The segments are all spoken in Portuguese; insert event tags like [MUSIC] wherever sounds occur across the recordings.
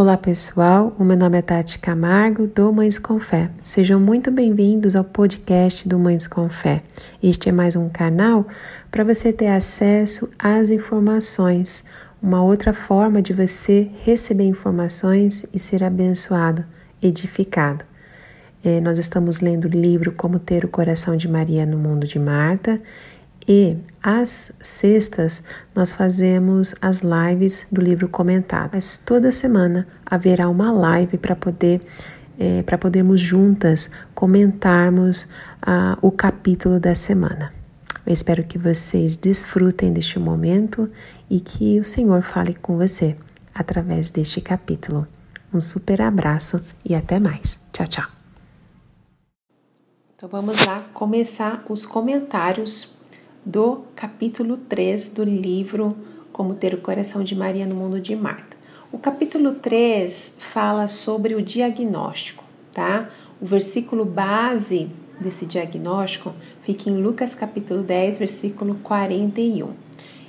Olá pessoal, o meu nome é Tati Camargo do Mães com Fé. Sejam muito bem-vindos ao podcast do Mães com Fé. Este é mais um canal para você ter acesso às informações, uma outra forma de você receber informações e ser abençoado, edificado. É, nós estamos lendo o livro Como Ter o Coração de Maria no Mundo de Marta e às sextas nós fazemos as lives do livro comentado. Mas toda semana haverá uma live para poder é, para podermos juntas comentarmos ah, o capítulo da semana. Eu espero que vocês desfrutem deste momento e que o Senhor fale com você através deste capítulo. Um super abraço e até mais. Tchau, tchau. Então vamos lá começar os comentários do capítulo 3 do livro Como Ter o Coração de Maria no Mundo de Marta. O capítulo 3 fala sobre o diagnóstico, tá? O versículo base desse diagnóstico fica em Lucas capítulo 10, versículo 41.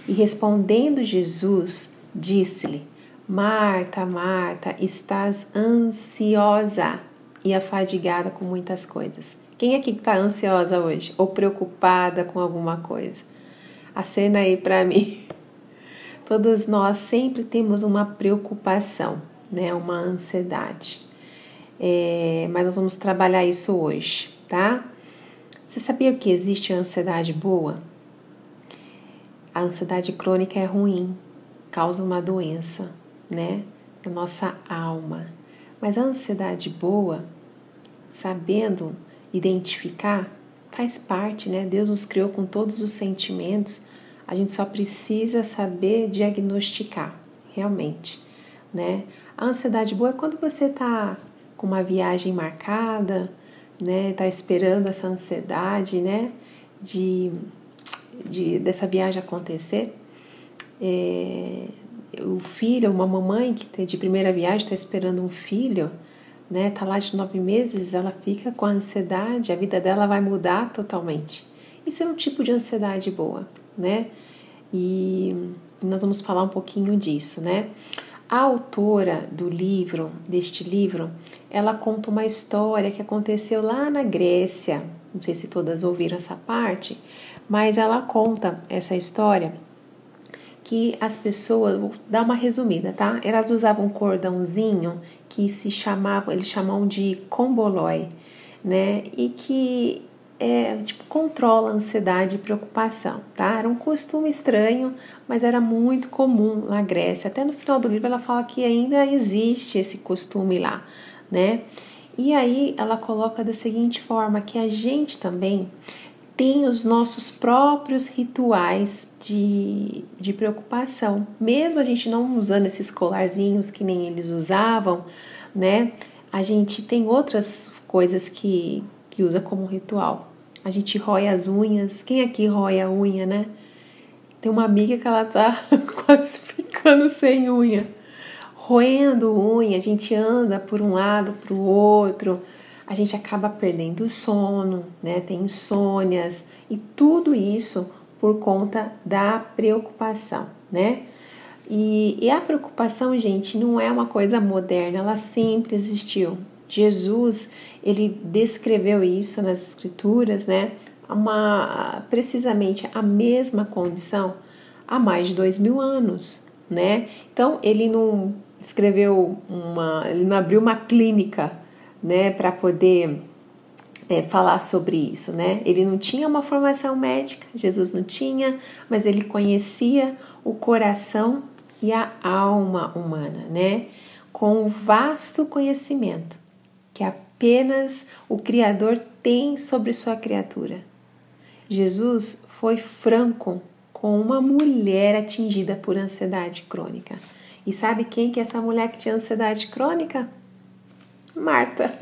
E respondendo Jesus, disse-lhe: Marta, Marta, estás ansiosa e afadigada com muitas coisas. Quem aqui está ansiosa hoje ou preocupada com alguma coisa? Acena aí para mim. [LAUGHS] Todos nós sempre temos uma preocupação, né? Uma ansiedade. É, mas nós vamos trabalhar isso hoje, tá? Você sabia que existe ansiedade boa? A ansiedade crônica é ruim, causa uma doença, né? Na nossa alma. Mas a ansiedade boa, sabendo identificar, faz parte, né? Deus nos criou com todos os sentimentos, a gente só precisa saber diagnosticar, realmente, né? A ansiedade boa é quando você tá com uma viagem marcada, né? Tá esperando essa ansiedade, né? De, de dessa viagem acontecer. É, o filho, uma mamãe que de primeira viagem está esperando um filho, né, tá lá de nove meses, ela fica com ansiedade, a vida dela vai mudar totalmente. Isso é um tipo de ansiedade boa, né? E nós vamos falar um pouquinho disso, né? A autora do livro, deste livro, ela conta uma história que aconteceu lá na Grécia. Não sei se todas ouviram essa parte, mas ela conta essa história que as pessoas, vou dar uma resumida, tá? Elas usavam um cordãozinho que se chamava, eles chamam de combolói, né? E que é, tipo, controla a ansiedade e preocupação, tá? Era um costume estranho, mas era muito comum na Grécia. Até no final do livro ela fala que ainda existe esse costume lá, né? E aí ela coloca da seguinte forma que a gente também tem os nossos próprios rituais de, de preocupação. Mesmo a gente não usando esses colarzinhos que nem eles usavam, né? A gente tem outras coisas que, que usa como ritual. A gente rói as unhas. Quem aqui rói a unha, né? Tem uma amiga que ela tá [LAUGHS] quase ficando sem unha. Roendo unha, a gente anda por um lado, para o outro a gente acaba perdendo o sono, né? Tem insônias e tudo isso por conta da preocupação, né? E, e, a preocupação, gente, não é uma coisa moderna, ela sempre existiu. Jesus, ele descreveu isso nas escrituras, né? Uma, precisamente a mesma condição há mais de dois mil anos, né? Então, ele não escreveu uma, ele não abriu uma clínica né, para poder é, falar sobre isso, né? Ele não tinha uma formação médica, Jesus não tinha, mas ele conhecia o coração e a alma humana, né? Com um vasto conhecimento que apenas o Criador tem sobre sua criatura. Jesus foi franco com uma mulher atingida por ansiedade crônica. E sabe quem que é essa mulher que tinha ansiedade crônica? Marta,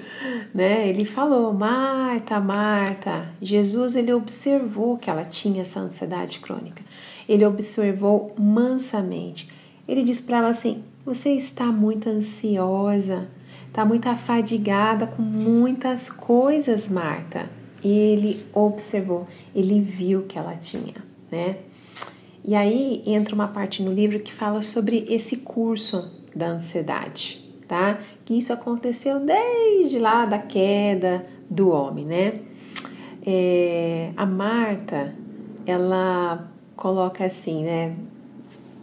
[LAUGHS] né? Ele falou, Marta, Marta. Jesus ele observou que ela tinha essa ansiedade crônica. Ele observou mansamente. Ele disse para ela assim: você está muito ansiosa, está muito afadigada com muitas coisas, Marta. E ele observou, ele viu que ela tinha, né? E aí entra uma parte no livro que fala sobre esse curso da ansiedade, tá? Que isso aconteceu desde lá da queda do homem, né? É, a Marta, ela coloca assim, né?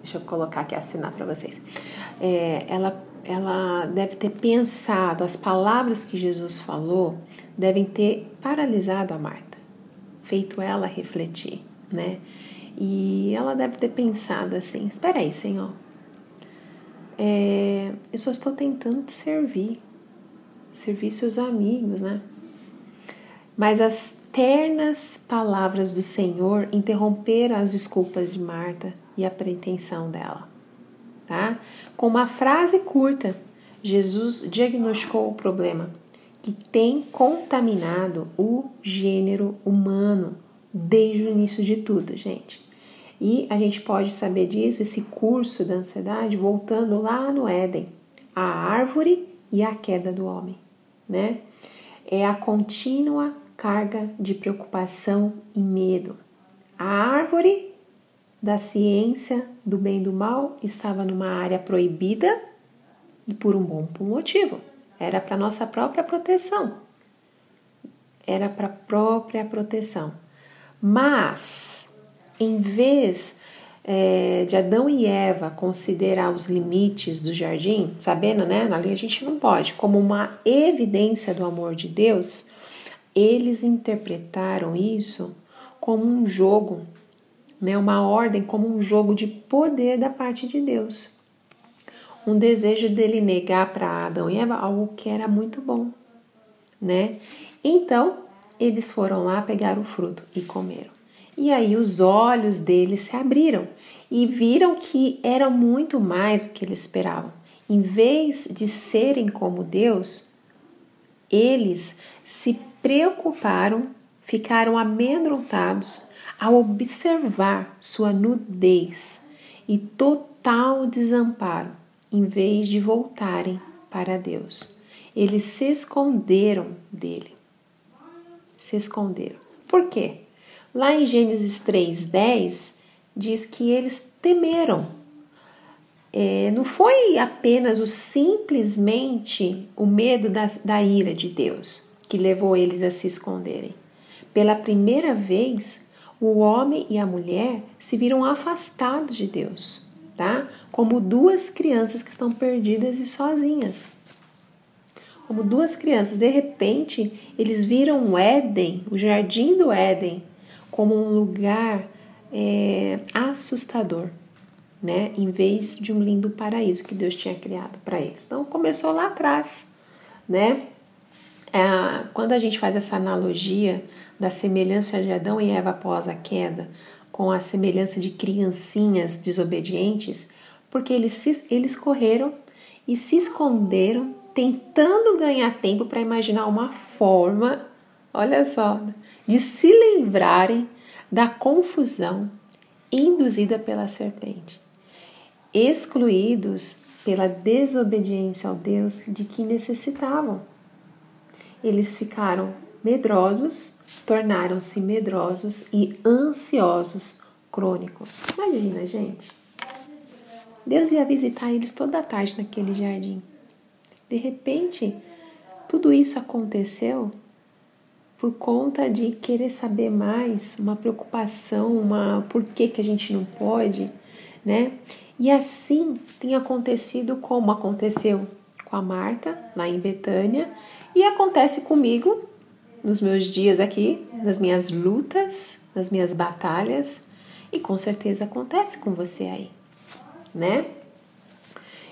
Deixa eu colocar aqui, assinar para vocês. É, ela, ela deve ter pensado, as palavras que Jesus falou devem ter paralisado a Marta, feito ela refletir, né? E ela deve ter pensado assim: espera aí, Senhor, é, eu só estou tentando te servir, servir seus amigos, né? Mas as ternas palavras do Senhor interromperam as desculpas de Marta e a pretensão dela, tá? Com uma frase curta, Jesus diagnosticou o problema que tem contaminado o gênero humano desde o início de tudo, gente. E a gente pode saber disso, esse curso da ansiedade, voltando lá no Éden, a árvore e a queda do homem, né? É a contínua carga de preocupação e medo. A árvore da ciência do bem e do mal estava numa área proibida e por um bom motivo. Era para nossa própria proteção. Era para própria proteção. Mas, em vez é, de Adão e Eva considerar os limites do jardim, sabendo, né? Na lei a gente não pode, como uma evidência do amor de Deus, eles interpretaram isso como um jogo, né? Uma ordem, como um jogo de poder da parte de Deus. Um desejo dele negar para Adão e Eva algo que era muito bom, né? Então, eles foram lá pegar o fruto e comeram. E aí os olhos deles se abriram e viram que era muito mais do que eles esperavam. Em vez de serem como Deus, eles se preocuparam, ficaram amedrontados ao observar sua nudez e total desamparo, em vez de voltarem para Deus. Eles se esconderam dele se esconderam. Por quê? Lá em Gênesis 3:10 diz que eles temeram. É, não foi apenas o simplesmente o medo da, da ira de Deus que levou eles a se esconderem. Pela primeira vez, o homem e a mulher se viram afastados de Deus, tá? Como duas crianças que estão perdidas e sozinhas como duas crianças. De repente, eles viram o Éden, o jardim do Éden, como um lugar é, assustador, né? Em vez de um lindo paraíso que Deus tinha criado para eles. Então, começou lá atrás, né? É, quando a gente faz essa analogia da semelhança de Adão e Eva após a queda, com a semelhança de criancinhas desobedientes, porque eles, se, eles correram e se esconderam tentando ganhar tempo para imaginar uma forma, olha só, de se livrarem da confusão induzida pela serpente, excluídos pela desobediência ao Deus de que necessitavam. Eles ficaram medrosos, tornaram-se medrosos e ansiosos crônicos. Imagina, gente. Deus ia visitar eles toda a tarde naquele jardim. De repente, tudo isso aconteceu por conta de querer saber mais, uma preocupação, uma por que, que a gente não pode, né? E assim tem acontecido como aconteceu com a Marta, lá em Betânia, e acontece comigo nos meus dias aqui, nas minhas lutas, nas minhas batalhas, e com certeza acontece com você aí, né?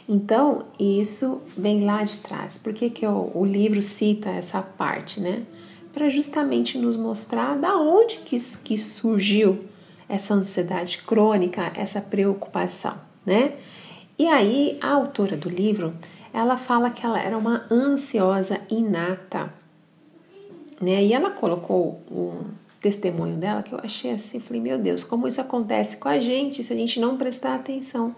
Então, isso vem lá de trás. Por que, que eu, o livro cita essa parte, né? Para justamente nos mostrar da onde que, que surgiu essa ansiedade crônica, essa preocupação, né? E aí, a autora do livro, ela fala que ela era uma ansiosa inata, né? E ela colocou um testemunho dela que eu achei assim, falei, meu Deus, como isso acontece com a gente se a gente não prestar atenção.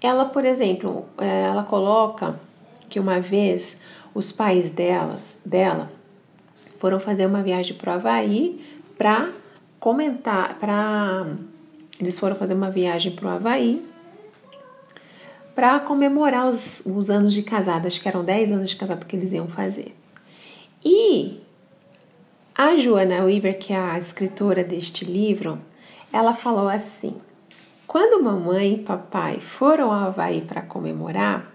Ela, por exemplo, é, ela coloca que uma vez os pais delas, dela foram fazer uma viagem para o Havaí para comentar, para eles foram fazer uma viagem para o Havaí para comemorar os, os anos de casado. Acho que eram 10 anos de casado que eles iam fazer. E a Joana Weaver, que é a escritora deste livro, ela falou assim: quando mamãe e papai foram ao Havaí para comemorar,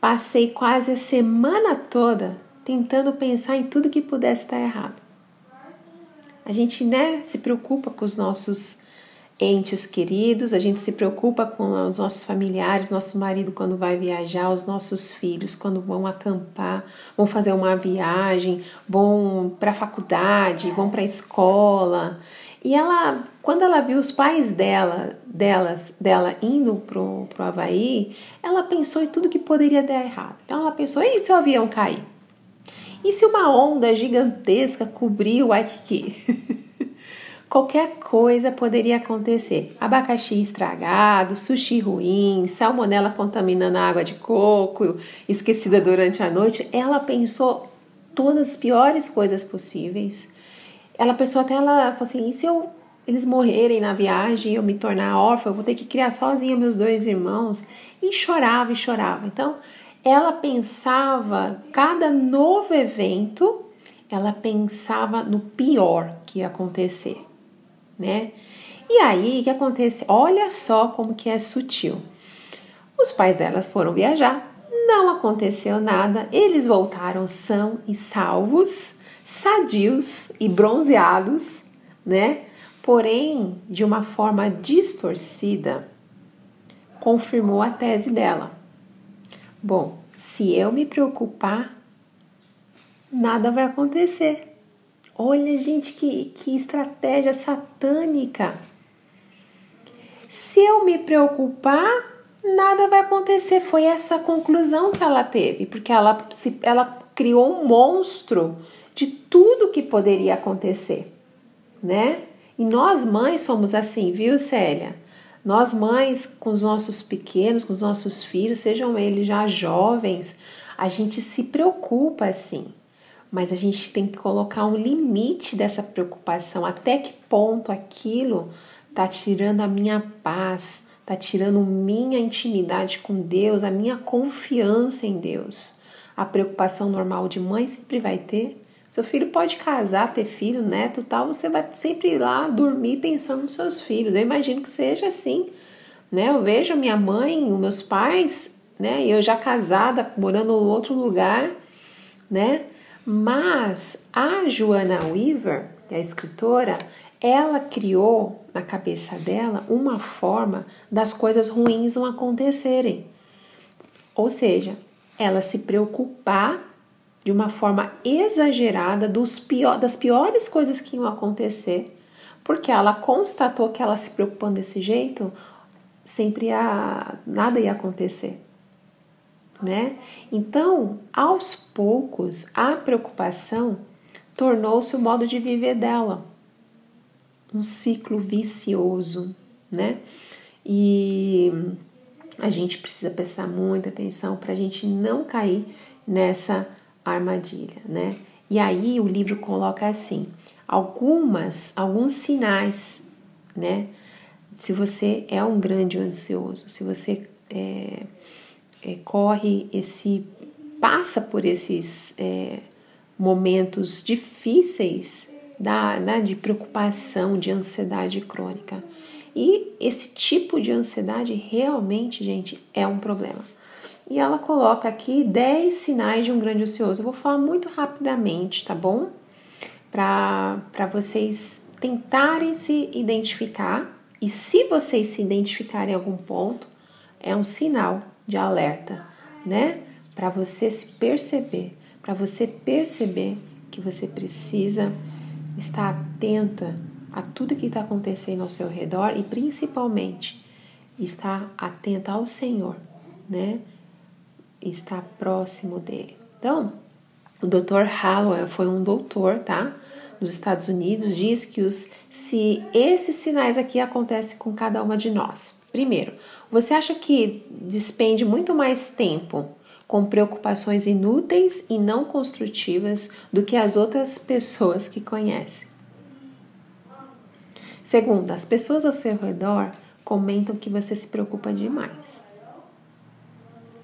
passei quase a semana toda tentando pensar em tudo que pudesse estar errado. A gente, né, se preocupa com os nossos entes queridos, a gente se preocupa com os nossos familiares, nosso marido quando vai viajar, os nossos filhos quando vão acampar, vão fazer uma viagem, vão para a faculdade, vão para a escola. E ela, quando ela viu os pais dela, delas, dela indo pro, pro Havaí, ela pensou em tudo que poderia dar errado. Então ela pensou, e se o avião cair? E se uma onda gigantesca cobrir o Waikiki? [LAUGHS] Qualquer coisa poderia acontecer. Abacaxi estragado, sushi ruim, salmonela contaminando a água de coco, esquecida durante a noite. Ela pensou todas as piores coisas possíveis. Ela pensou até ela falou assim: e se eu, eles morrerem na viagem eu me tornar órfã, eu vou ter que criar sozinha meus dois irmãos? E chorava e chorava. Então, ela pensava cada novo evento, ela pensava no pior que ia acontecer né? E aí, o que acontece? Olha só como que é sutil. Os pais delas foram viajar, não aconteceu nada, eles voltaram são e salvos, sadios e bronzeados, né? Porém, de uma forma distorcida, confirmou a tese dela. Bom, se eu me preocupar, nada vai acontecer. Olha, gente, que, que estratégia satânica. Se eu me preocupar, nada vai acontecer. Foi essa conclusão que ela teve, porque ela, se, ela criou um monstro de tudo que poderia acontecer, né? E nós mães somos assim, viu, Célia? Nós mães, com os nossos pequenos, com os nossos filhos, sejam eles já jovens, a gente se preocupa assim mas a gente tem que colocar um limite dessa preocupação. Até que ponto aquilo está tirando a minha paz, está tirando minha intimidade com Deus, a minha confiança em Deus. A preocupação normal de mãe sempre vai ter. Seu filho pode casar, ter filho, neto, tal, você vai sempre ir lá dormir pensando nos seus filhos. Eu imagino que seja assim, né? Eu vejo minha mãe, os meus pais, né? Eu já casada, morando em outro lugar, né? Mas a Joanna Weaver, a escritora, ela criou na cabeça dela uma forma das coisas ruins não acontecerem. Ou seja, ela se preocupar de uma forma exagerada pior, das piores coisas que iam acontecer, porque ela constatou que ela se preocupando desse jeito, sempre ia, nada ia acontecer né? Então, aos poucos, a preocupação tornou-se o modo de viver dela, um ciclo vicioso, né? E a gente precisa prestar muita atenção para a gente não cair nessa armadilha, né? E aí o livro coloca assim, algumas, alguns sinais, né? Se você é um grande ansioso, se você é, é, corre esse passa por esses é, momentos difíceis da, né, de preocupação, de ansiedade crônica. E esse tipo de ansiedade realmente, gente, é um problema. E ela coloca aqui 10 sinais de um grande ansioso. Eu vou falar muito rapidamente, tá bom? Para vocês tentarem se identificar. E se vocês se identificarem em algum ponto, é um sinal de alerta, né? Para você se perceber, para você perceber que você precisa estar atenta a tudo que está acontecendo ao seu redor e principalmente estar atenta ao Senhor, né? Estar próximo dele. Então, o Dr. Hallowell foi um doutor, tá? Nos Estados Unidos, diz que os, se esses sinais aqui acontecem com cada uma de nós. Primeiro, você acha que despende muito mais tempo com preocupações inúteis e não construtivas do que as outras pessoas que conhece? Segundo, as pessoas ao seu redor comentam que você se preocupa demais.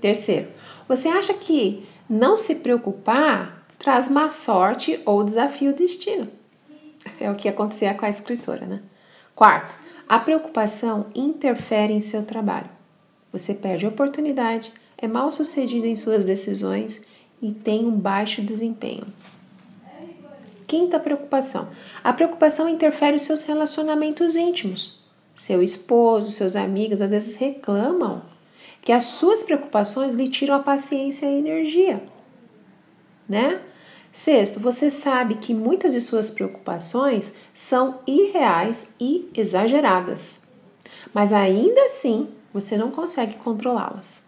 Terceiro, você acha que não se preocupar traz má sorte ou desafio o destino? É o que acontecia com a escritora, né? Quarto, a preocupação interfere em seu trabalho. Você perde oportunidade, é mal sucedido em suas decisões e tem um baixo desempenho. Quinta preocupação: a preocupação interfere nos seus relacionamentos íntimos. Seu esposo, seus amigos às vezes reclamam que as suas preocupações lhe tiram a paciência e a energia, né? Sexto, você sabe que muitas de suas preocupações são irreais e exageradas, mas ainda assim você não consegue controlá-las.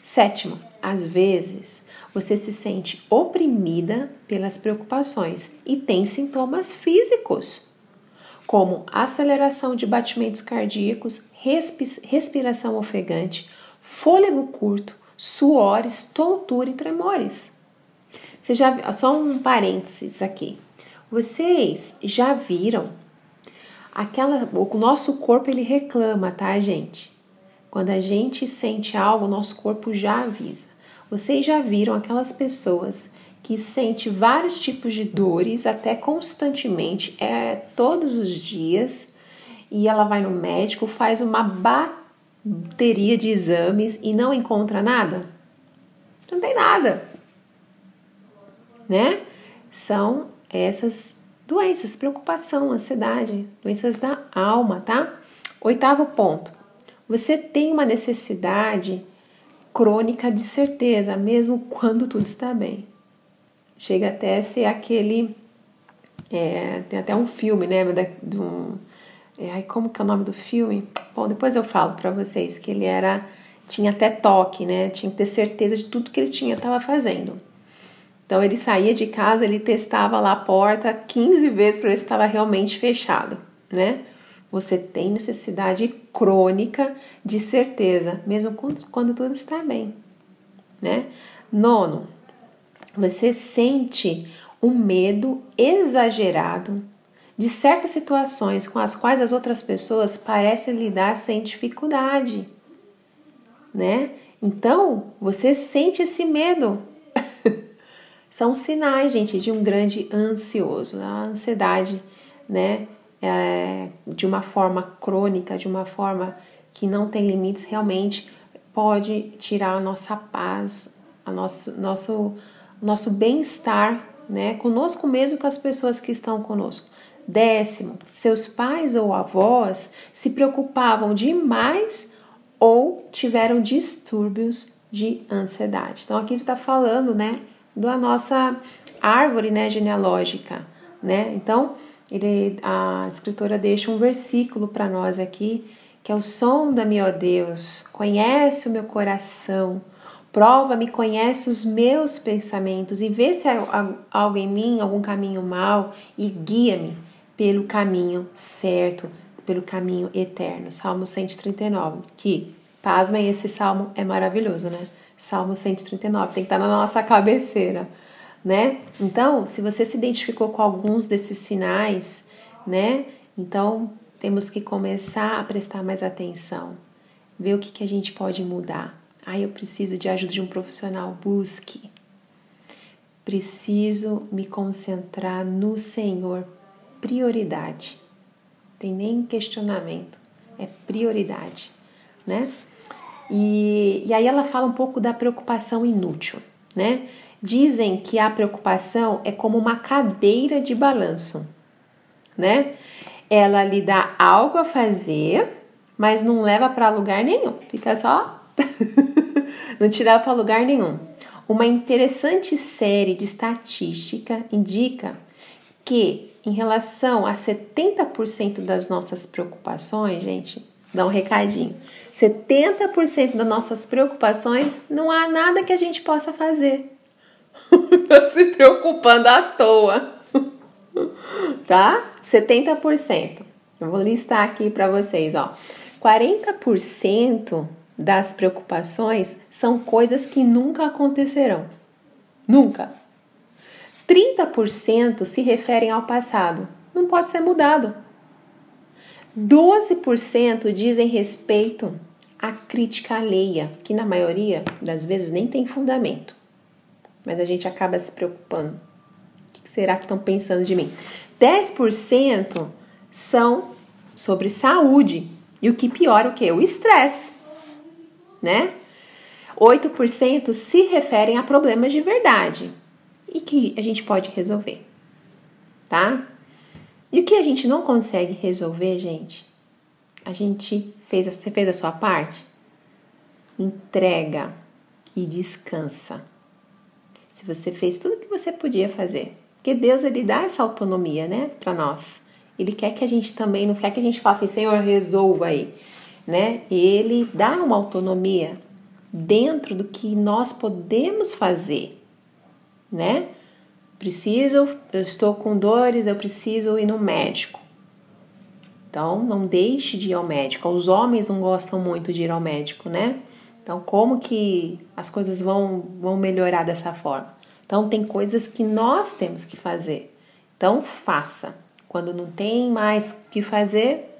Sétimo, às vezes você se sente oprimida pelas preocupações e tem sintomas físicos, como aceleração de batimentos cardíacos, respiração ofegante, fôlego curto, suores, tontura e tremores. Você já só um parênteses aqui. Vocês já viram aquela o nosso corpo ele reclama, tá, gente? Quando a gente sente algo, o nosso corpo já avisa. Vocês já viram aquelas pessoas que sente vários tipos de dores até constantemente, é todos os dias, e ela vai no médico, faz uma bateria de exames e não encontra nada? Não tem nada né? São essas doenças, preocupação, ansiedade, doenças da alma, tá? Oitavo ponto. Você tem uma necessidade crônica de certeza, mesmo quando tudo está bem. Chega até a ser aquele. É, tem até um filme, né? Do, é, ai, como que é o nome do filme? Bom, depois eu falo para vocês que ele era. Tinha até toque, né? Tinha que ter certeza de tudo que ele tinha estava fazendo. Então ele saía de casa, ele testava lá a porta 15 vezes para ver se estava realmente fechada, né? Você tem necessidade crônica de certeza, mesmo quando, quando tudo está bem, né? Nono, você sente um medo exagerado de certas situações com as quais as outras pessoas parecem lidar sem dificuldade, né? Então, você sente esse medo [LAUGHS] são sinais, gente, de um grande ansioso. A ansiedade, né, é, de uma forma crônica, de uma forma que não tem limites, realmente pode tirar a nossa paz, a nosso, nosso, nosso bem-estar, né, conosco mesmo com as pessoas que estão conosco. Décimo, seus pais ou avós se preocupavam demais ou tiveram distúrbios de ansiedade. Então aqui ele está falando, né, da nossa árvore né, genealógica. Né? Então, ele, a escritora deixa um versículo para nós aqui, que é o som da ó Deus, conhece o meu coração, prova-me, conhece os meus pensamentos e vê se há algo em mim, algum caminho mal e guia-me pelo caminho certo, pelo caminho eterno. Salmo 139, que, pasmem, esse salmo é maravilhoso, né? Salmo 139, tem que estar na nossa cabeceira, né? Então, se você se identificou com alguns desses sinais, né? Então, temos que começar a prestar mais atenção, ver o que, que a gente pode mudar. Ah, eu preciso de ajuda de um profissional, busque. Preciso me concentrar no Senhor, prioridade. Tem nem questionamento, é prioridade, né? E, e aí ela fala um pouco da preocupação inútil, né? Dizem que a preocupação é como uma cadeira de balanço, né? Ela lhe dá algo a fazer, mas não leva para lugar nenhum, fica só. [LAUGHS] não te para lugar nenhum. Uma interessante série de estatística indica que, em relação a 70% das nossas preocupações, gente, dá um recadinho. 70% das nossas preocupações não há nada que a gente possa fazer. [LAUGHS] Tô se preocupando à toa. [LAUGHS] tá? 70%. Eu vou listar aqui para vocês, ó. 40% das preocupações são coisas que nunca acontecerão. Nunca. 30% se referem ao passado. Não pode ser mudado. 12% dizem respeito a crítica alheia, que na maioria das vezes nem tem fundamento, mas a gente acaba se preocupando. O que será que estão pensando de mim? 10% são sobre saúde. E o que piora o que? O estresse, né? 8% se referem a problemas de verdade e que a gente pode resolver, tá? E o que a gente não consegue resolver, gente? A gente fez, você fez a sua parte? Entrega e descansa. Se você fez tudo o que você podia fazer, porque Deus ele dá essa autonomia, né, para nós. Ele quer que a gente também, não quer que a gente faça assim, Senhor, resolva aí, né? Ele dá uma autonomia dentro do que nós podemos fazer, né? Preciso, eu estou com dores, eu preciso ir no médico. Então, não deixe de ir ao médico. Os homens não gostam muito de ir ao médico, né? Então, como que as coisas vão, vão melhorar dessa forma? Então, tem coisas que nós temos que fazer. Então, faça. Quando não tem mais o que fazer,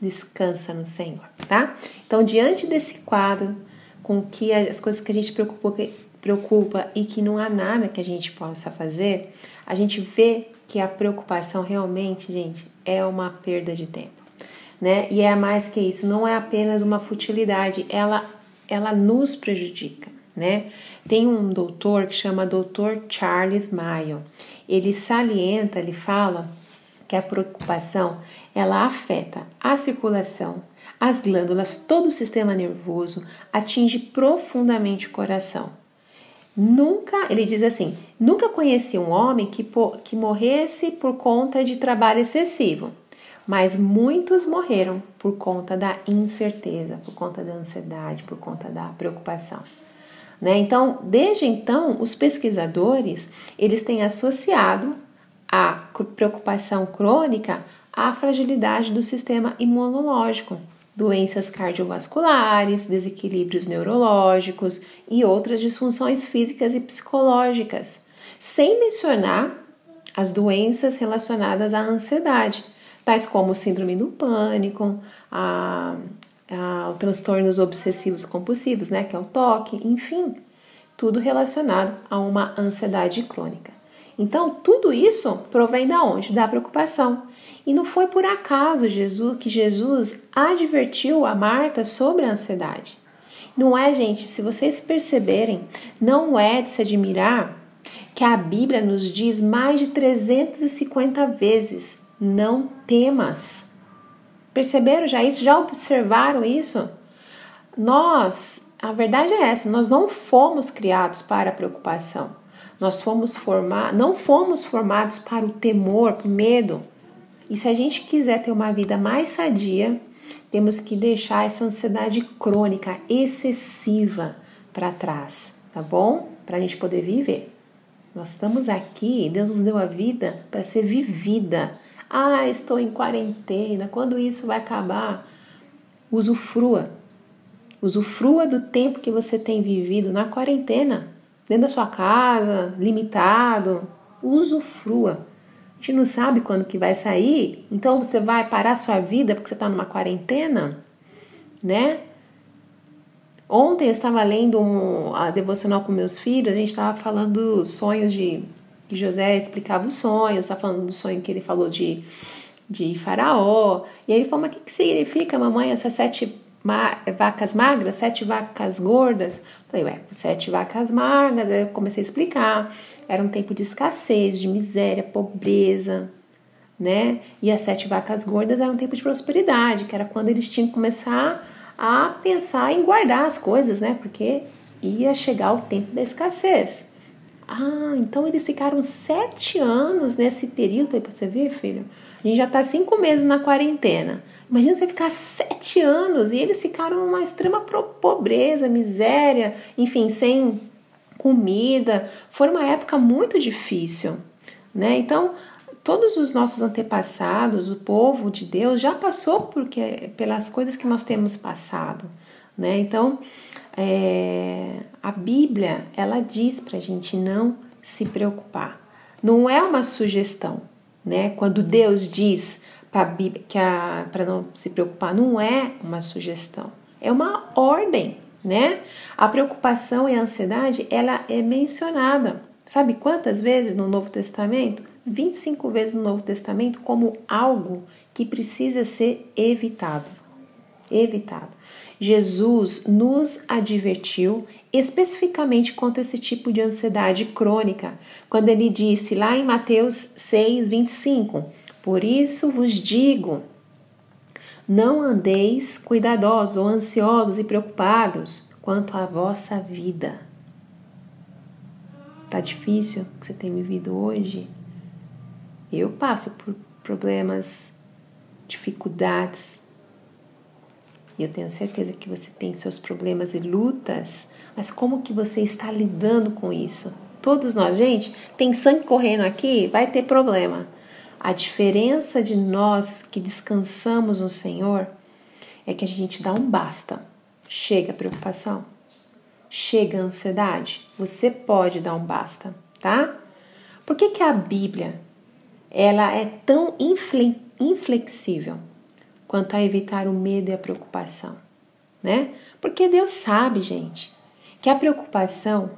descansa no Senhor, tá? Então, diante desse quadro, com que as coisas que a gente preocupa, preocupa e que não há nada que a gente possa fazer, a gente vê que a preocupação realmente, gente, é uma perda de tempo, né? E é mais que isso, não é apenas uma futilidade, ela ela nos prejudica, né? Tem um doutor que chama Dr. Charles Mayo ele salienta, ele fala que a preocupação ela afeta a circulação, as glândulas, todo o sistema nervoso, atinge profundamente o coração. Nunca, ele diz assim, nunca conheci um homem que, que morresse por conta de trabalho excessivo, mas muitos morreram por conta da incerteza, por conta da ansiedade, por conta da preocupação. Né? Então, desde então, os pesquisadores eles têm associado a preocupação crônica à fragilidade do sistema imunológico, doenças cardiovasculares, desequilíbrios neurológicos e outras disfunções físicas e psicológicas, sem mencionar as doenças relacionadas à ansiedade, tais como síndrome do pânico, a ah, transtornos obsessivos compulsivos, né, que é o toque, enfim, tudo relacionado a uma ansiedade crônica. Então, tudo isso provém da onde? Da preocupação. E não foi por acaso Jesus que Jesus advertiu a Marta sobre a ansiedade. Não é, gente, se vocês perceberem, não é de se admirar que a Bíblia nos diz mais de 350 vezes: não temas. Perceberam já isso? Já observaram isso? Nós, a verdade é essa, nós não fomos criados para preocupação. Nós fomos formados, não fomos formados para o temor, para o medo. E se a gente quiser ter uma vida mais sadia, temos que deixar essa ansiedade crônica, excessiva para trás, tá bom? Para a gente poder viver. Nós estamos aqui, Deus nos deu a vida para ser vivida ah, estou em quarentena, quando isso vai acabar? Usufrua. Usufrua do tempo que você tem vivido na quarentena, dentro da sua casa, limitado. Usufrua. A gente não sabe quando que vai sair, então você vai parar sua vida porque você está numa quarentena, né? Ontem eu estava lendo um, a devocional com meus filhos, a gente estava falando dos sonhos de que José explicava os sonhos, está falando do sonho que ele falou de, de Faraó. E aí ele falou: Mas o que, que significa, mamãe, essas sete ma vacas magras, sete vacas gordas? Falei: Ué, sete vacas magras. Aí eu comecei a explicar. Era um tempo de escassez, de miséria, pobreza, né? E as sete vacas gordas era um tempo de prosperidade, que era quando eles tinham que começar a pensar em guardar as coisas, né? Porque ia chegar o tempo da escassez. Ah, então eles ficaram sete anos nesse período. Aí você ver, filho, a gente já está cinco meses na quarentena. Imagina você ficar sete anos e eles ficaram numa extrema pobreza, miséria, enfim, sem comida. Foi uma época muito difícil, né? Então, todos os nossos antepassados, o povo de Deus, já passou porque, pelas coisas que nós temos passado, né? Então, é, a Bíblia ela diz para a gente não se preocupar. Não é uma sugestão, né? Quando Deus diz para não se preocupar, não é uma sugestão. é uma ordem, né? A preocupação e a ansiedade, ela é mencionada. Sabe quantas vezes no Novo Testamento? 25 vezes no Novo Testamento como algo que precisa ser evitado. Evitado. Jesus nos advertiu especificamente contra esse tipo de ansiedade crônica, quando ele disse lá em Mateus 6, 25: Por isso vos digo, não andeis cuidadosos ou ansiosos e preocupados quanto à vossa vida. Tá difícil que você tem vivido hoje? Eu passo por problemas, dificuldades. E eu tenho certeza que você tem seus problemas e lutas, mas como que você está lidando com isso? Todos nós, gente, tem sangue correndo aqui, vai ter problema. A diferença de nós que descansamos no Senhor é que a gente dá um basta. Chega a preocupação, chega a ansiedade. Você pode dar um basta, tá? Por que, que a Bíblia ela é tão inflexível quanto a evitar o medo e a preocupação, né? Porque Deus sabe, gente, que a preocupação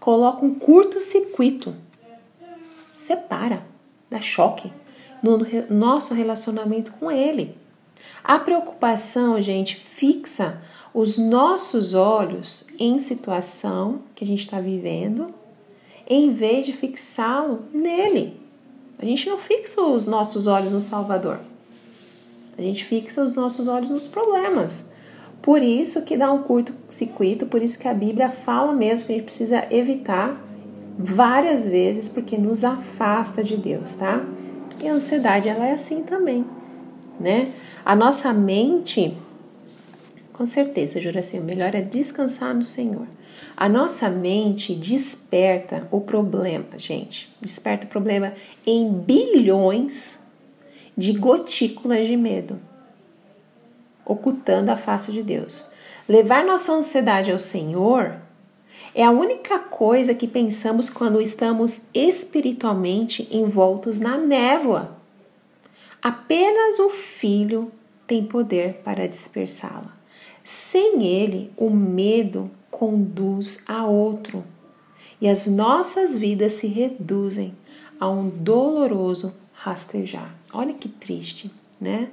coloca um curto-circuito, separa, dá choque no nosso relacionamento com Ele. A preocupação, gente, fixa os nossos olhos em situação que a gente está vivendo, em vez de fixá-lo nele. A gente não fixa os nossos olhos no Salvador. A gente fixa os nossos olhos nos problemas. Por isso que dá um curto-circuito, por isso que a Bíblia fala mesmo que a gente precisa evitar várias vezes, porque nos afasta de Deus, tá? E a ansiedade, ela é assim também, né? A nossa mente, com certeza, Juraci, o melhor é descansar no Senhor. A nossa mente desperta o problema, gente. Desperta o problema em bilhões de gotículas de medo, ocultando a face de Deus. Levar nossa ansiedade ao Senhor é a única coisa que pensamos quando estamos espiritualmente envoltos na névoa. Apenas o Filho tem poder para dispersá-la. Sem ele, o medo conduz a outro e as nossas vidas se reduzem a um doloroso rastejar. Olha que triste, né?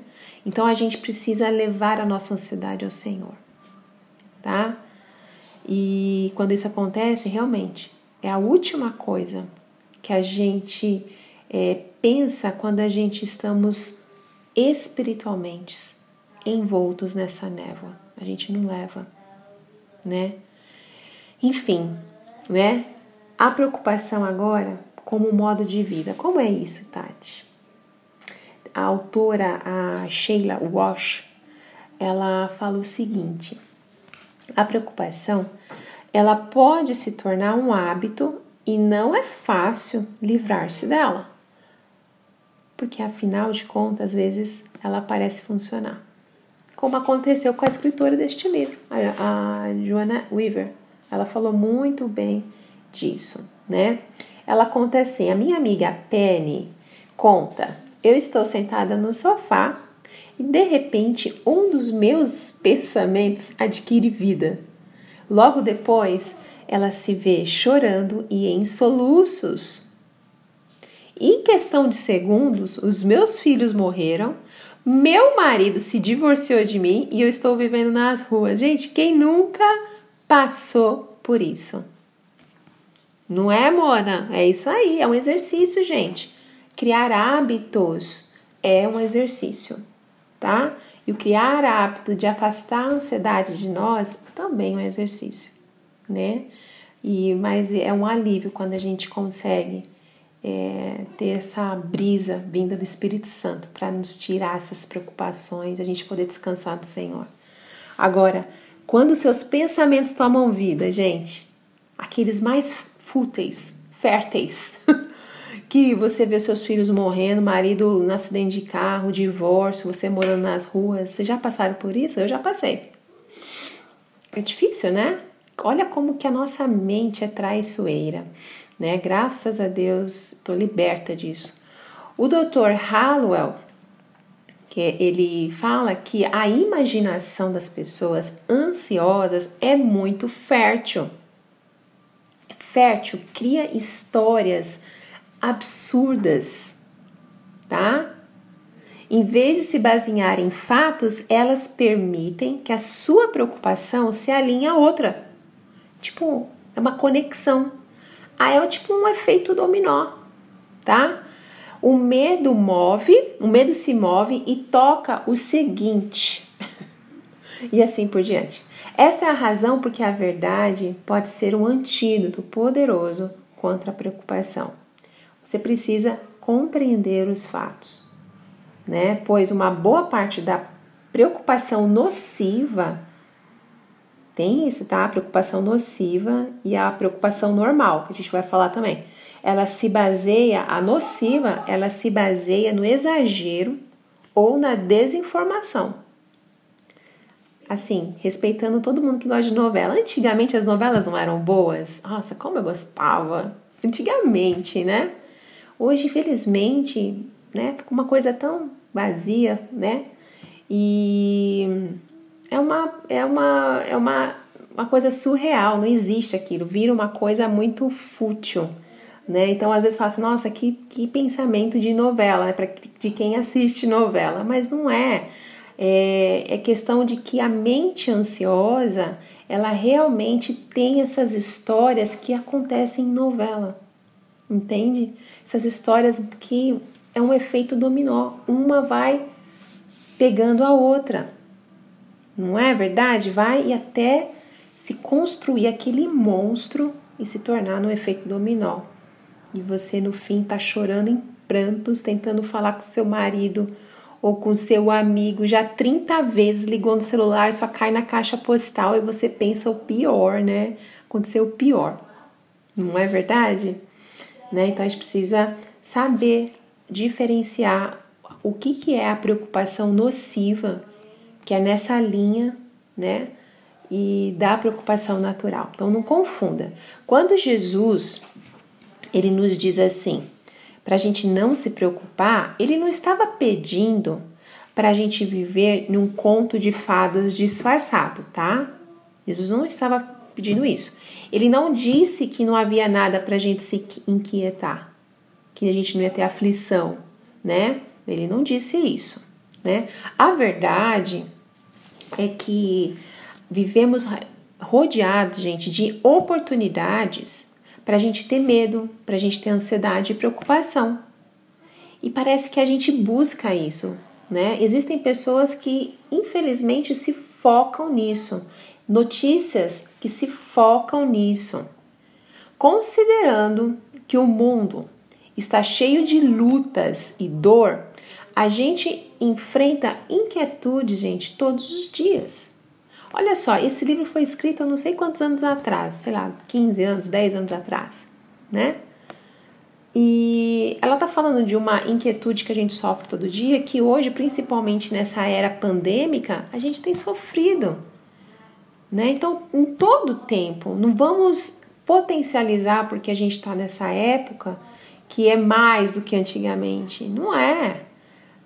Então a gente precisa levar a nossa ansiedade ao Senhor, tá? E quando isso acontece, realmente, é a última coisa que a gente é, pensa quando a gente estamos espiritualmente envoltos nessa névoa. A gente não leva, né? Enfim, né? A preocupação agora como modo de vida. Como é isso, Tati? A autora, a Sheila Walsh, ela fala o seguinte: a preocupação, ela pode se tornar um hábito e não é fácil livrar-se dela. Porque afinal de contas, às vezes ela parece funcionar. Como aconteceu com a escritora deste livro, a, Joanna Weaver. Ela falou muito bem disso, né? Ela conta assim: a minha amiga Penny conta, eu estou sentada no sofá e de repente um dos meus pensamentos adquire vida. Logo depois, ela se vê chorando e em soluços. Em questão de segundos, os meus filhos morreram, meu marido se divorciou de mim e eu estou vivendo nas ruas. Gente, quem nunca passou por isso? Não é, Mona? É isso aí, é um exercício, gente. Criar hábitos é um exercício tá? E o criar hábito de afastar a ansiedade de nós também é um exercício, né? E, mas é um alívio quando a gente consegue é, ter essa brisa vinda do Espírito Santo para nos tirar essas preocupações, a gente poder descansar do Senhor. Agora, quando seus pensamentos tomam vida, gente, aqueles mais fúteis, férteis, que você vê seus filhos morrendo, marido no acidente de carro, divórcio, você morando nas ruas. Vocês já passaram por isso? Eu já passei. É difícil, né? Olha como que a nossa mente é traiçoeira, né? Graças a Deus, estou liberta disso. O Dr. Hallowell, que ele fala que a imaginação das pessoas ansiosas é muito fértil. Fértil, cria histórias absurdas, tá? Em vez de se basear em fatos, elas permitem que a sua preocupação se alinhe a outra. Tipo, é uma conexão. Aí é tipo um efeito dominó, tá? O medo move, o medo se move e toca o seguinte. [LAUGHS] e assim por diante. Esta é a razão porque a verdade pode ser um antídoto poderoso contra a preocupação. Você precisa compreender os fatos, né? Pois uma boa parte da preocupação nociva tem isso, tá? A preocupação nociva e a preocupação normal, que a gente vai falar também ela se baseia, a nociva, ela se baseia no exagero ou na desinformação. Assim, respeitando todo mundo que gosta de novela. Antigamente as novelas não eram boas. Nossa, como eu gostava. Antigamente, né? Hoje, infelizmente, né, uma coisa tão vazia, né? E é uma é uma é uma, uma coisa surreal, não existe aquilo, vira uma coisa muito fútil né? Então, às vezes fala assim, nossa, que, que pensamento de novela, né? Pra, de quem assiste novela, mas não é. é. É questão de que a mente ansiosa, ela realmente tem essas histórias que acontecem em novela, entende? Essas histórias que é um efeito dominó, uma vai pegando a outra, não é verdade? Vai e até se construir aquele monstro e se tornar no efeito dominó e você no fim tá chorando em prantos, tentando falar com seu marido ou com seu amigo, já 30 vezes ligou no celular, só cai na caixa postal e você pensa o pior, né? Aconteceu o pior. Não é verdade? Né? Então a gente precisa saber diferenciar o que, que é a preocupação nociva, que é nessa linha, né? E da preocupação natural. Então não confunda. Quando Jesus ele nos diz assim: para a gente não se preocupar, ele não estava pedindo para a gente viver num conto de fadas disfarçado, tá? Jesus não estava pedindo isso. Ele não disse que não havia nada para a gente se inquietar, que a gente não ia ter aflição, né? Ele não disse isso, né? A verdade é que vivemos rodeados, gente, de oportunidades para a gente ter medo, para a gente ter ansiedade e preocupação. E parece que a gente busca isso, né? Existem pessoas que infelizmente se focam nisso, notícias que se focam nisso. Considerando que o mundo está cheio de lutas e dor, a gente enfrenta inquietude, gente, todos os dias. Olha só, esse livro foi escrito eu não sei quantos anos atrás, sei lá, 15 anos, 10 anos atrás, né? E ela tá falando de uma inquietude que a gente sofre todo dia, que hoje, principalmente nessa era pandêmica, a gente tem sofrido, né? Então, em todo tempo, não vamos potencializar porque a gente está nessa época que é mais do que antigamente, não é,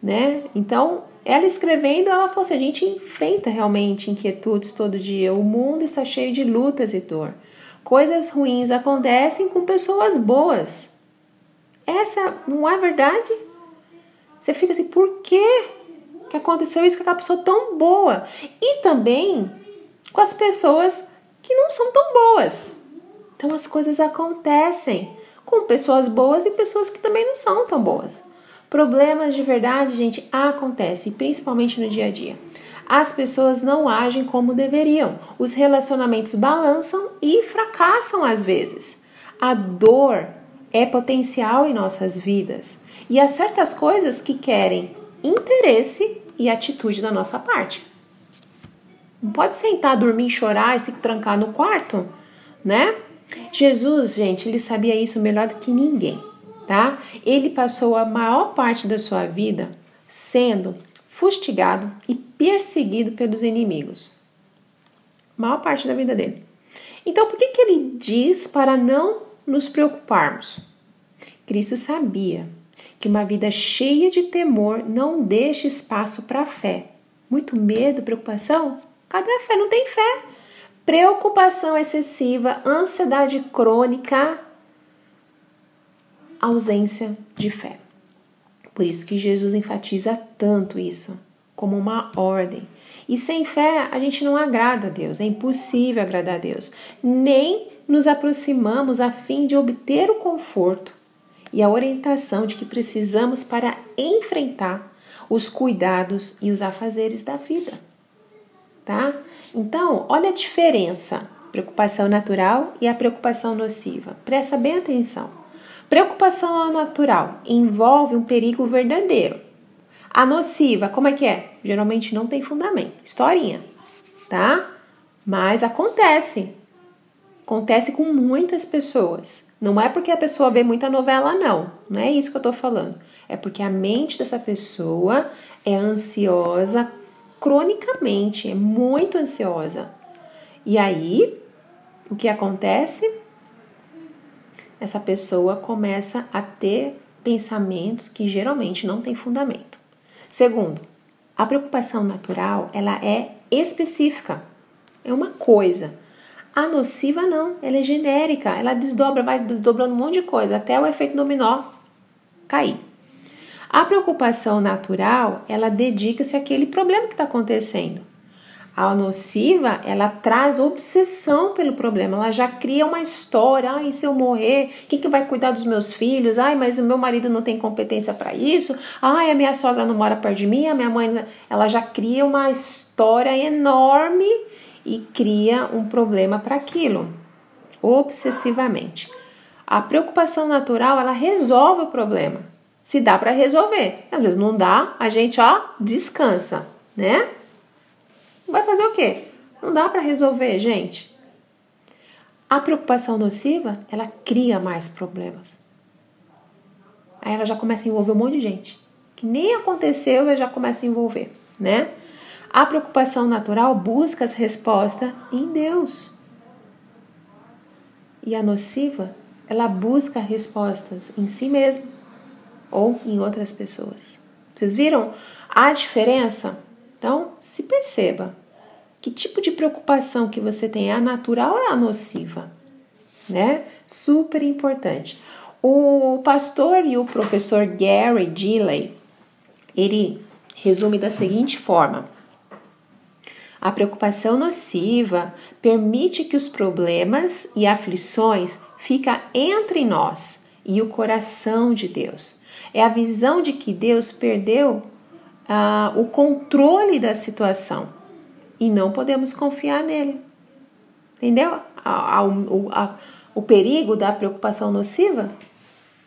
né? Então, ela escrevendo, ela falou assim: a gente enfrenta realmente inquietudes todo dia. O mundo está cheio de lutas e dor. Coisas ruins acontecem com pessoas boas. Essa não é verdade? Você fica assim, por que que aconteceu isso com aquela pessoa tão boa? E também com as pessoas que não são tão boas. Então as coisas acontecem com pessoas boas e pessoas que também não são tão boas. Problemas de verdade, gente, acontecem, principalmente no dia a dia. As pessoas não agem como deveriam, os relacionamentos balançam e fracassam às vezes. A dor é potencial em nossas vidas e há certas coisas que querem interesse e atitude da nossa parte. Não pode sentar, dormir, chorar e se trancar no quarto, né? Jesus, gente, ele sabia isso melhor do que ninguém tá? Ele passou a maior parte da sua vida sendo fustigado e perseguido pelos inimigos. Maior parte da vida dele. Então, por que, que ele diz para não nos preocuparmos? Cristo sabia que uma vida cheia de temor não deixa espaço para fé. Muito medo, preocupação? Cadê a fé? Não tem fé. Preocupação excessiva, ansiedade crônica, ausência de fé. Por isso que Jesus enfatiza tanto isso, como uma ordem. E sem fé a gente não agrada a Deus, é impossível agradar a Deus. Nem nos aproximamos a fim de obter o conforto e a orientação de que precisamos para enfrentar os cuidados e os afazeres da vida. Tá? Então, olha a diferença: preocupação natural e a preocupação nociva. Presta bem atenção. Preocupação natural envolve um perigo verdadeiro. A nociva, como é que é? Geralmente não tem fundamento. Historinha, tá? Mas acontece. Acontece com muitas pessoas. Não é porque a pessoa vê muita novela, não. Não é isso que eu tô falando. É porque a mente dessa pessoa é ansiosa cronicamente, é muito ansiosa. E aí, o que acontece? Essa pessoa começa a ter pensamentos que geralmente não têm fundamento. Segundo, a preocupação natural, ela é específica. É uma coisa. A nociva não, ela é genérica, ela desdobra, vai desdobrando um monte de coisa até o efeito dominó cair. A preocupação natural, ela dedica-se àquele problema que está acontecendo. A nociva, ela traz obsessão pelo problema, ela já cria uma história. Ai, se eu morrer, quem que vai cuidar dos meus filhos? Ai, mas o meu marido não tem competência para isso. Ai, a minha sogra não mora perto de mim, a minha mãe. Ela já cria uma história enorme e cria um problema para aquilo, obsessivamente. A preocupação natural, ela resolve o problema. Se dá para resolver. Às vezes não dá, a gente ó, descansa, né? Vai fazer o quê? Não dá para resolver, gente. A preocupação nociva, ela cria mais problemas. Aí ela já começa a envolver um monte de gente. Que nem aconteceu, ela já começa a envolver, né? A preocupação natural busca as respostas em Deus. E a nociva, ela busca respostas em si mesma ou em outras pessoas. Vocês viram a diferença? Então, se perceba que tipo de preocupação que você tem é a natural ou é a nociva, né? Super importante. O pastor e o professor Gary Gilley, ele resume da seguinte forma: a preocupação nociva permite que os problemas e aflições fiquem entre nós e o coração de Deus. É a visão de que Deus perdeu ah, o controle da situação e não podemos confiar nele. Entendeu? A, a, a, o perigo da preocupação nociva?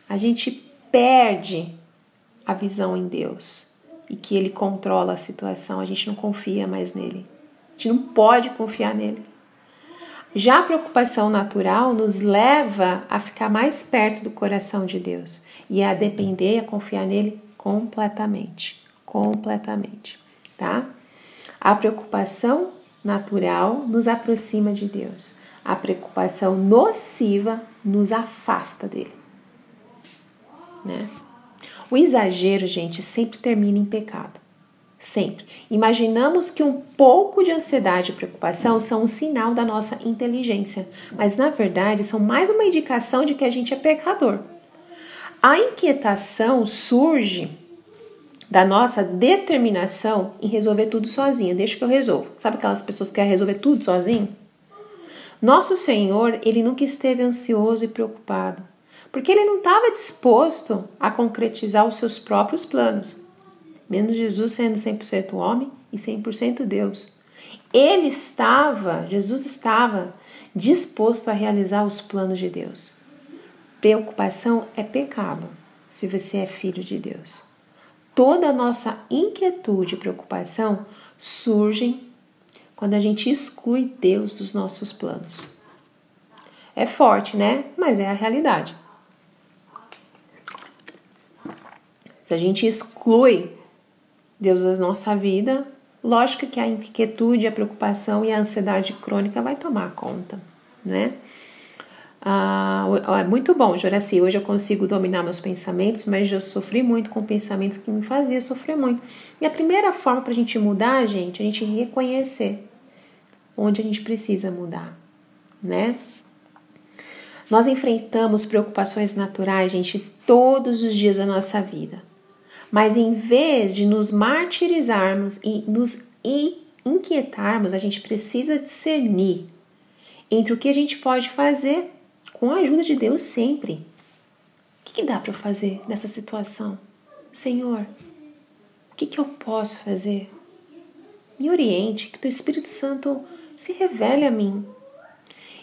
A gente perde a visão em Deus e que Ele controla a situação, a gente não confia mais nele gente não pode confiar nele. Já a preocupação natural nos leva a ficar mais perto do coração de Deus e a depender, a confiar nele completamente, completamente, tá? A preocupação natural nos aproxima de Deus. A preocupação nociva nos afasta dele, né? O exagero, gente, sempre termina em pecado. Sempre. Imaginamos que um pouco de ansiedade e preocupação são um sinal da nossa inteligência, mas na verdade são mais uma indicação de que a gente é pecador. A inquietação surge da nossa determinação em resolver tudo sozinha. Deixa que eu resolvo. Sabe aquelas pessoas que querem resolver tudo sozinho? Nosso Senhor, ele nunca esteve ansioso e preocupado, porque ele não estava disposto a concretizar os seus próprios planos menos Jesus sendo 100% homem e 100% Deus. Ele estava, Jesus estava disposto a realizar os planos de Deus. Preocupação é pecado se você é filho de Deus. Toda a nossa inquietude e preocupação surgem quando a gente exclui Deus dos nossos planos. É forte, né? Mas é a realidade. Se a gente exclui Deus da nossa vida, lógico que a inquietude, a preocupação e a ansiedade crônica vai tomar conta, né? Ah, é muito bom, Joraci. Hoje eu consigo dominar meus pensamentos, mas eu sofri muito com pensamentos que me faziam sofrer muito. E a primeira forma para a gente mudar, gente, é a gente reconhecer onde a gente precisa mudar, né? Nós enfrentamos preocupações naturais, gente, todos os dias da nossa vida. Mas em vez de nos martirizarmos e nos inquietarmos, a gente precisa discernir entre o que a gente pode fazer com a ajuda de Deus sempre. O que, que dá para eu fazer nessa situação? Senhor, o que, que eu posso fazer? Me oriente, que teu Espírito Santo se revele a mim.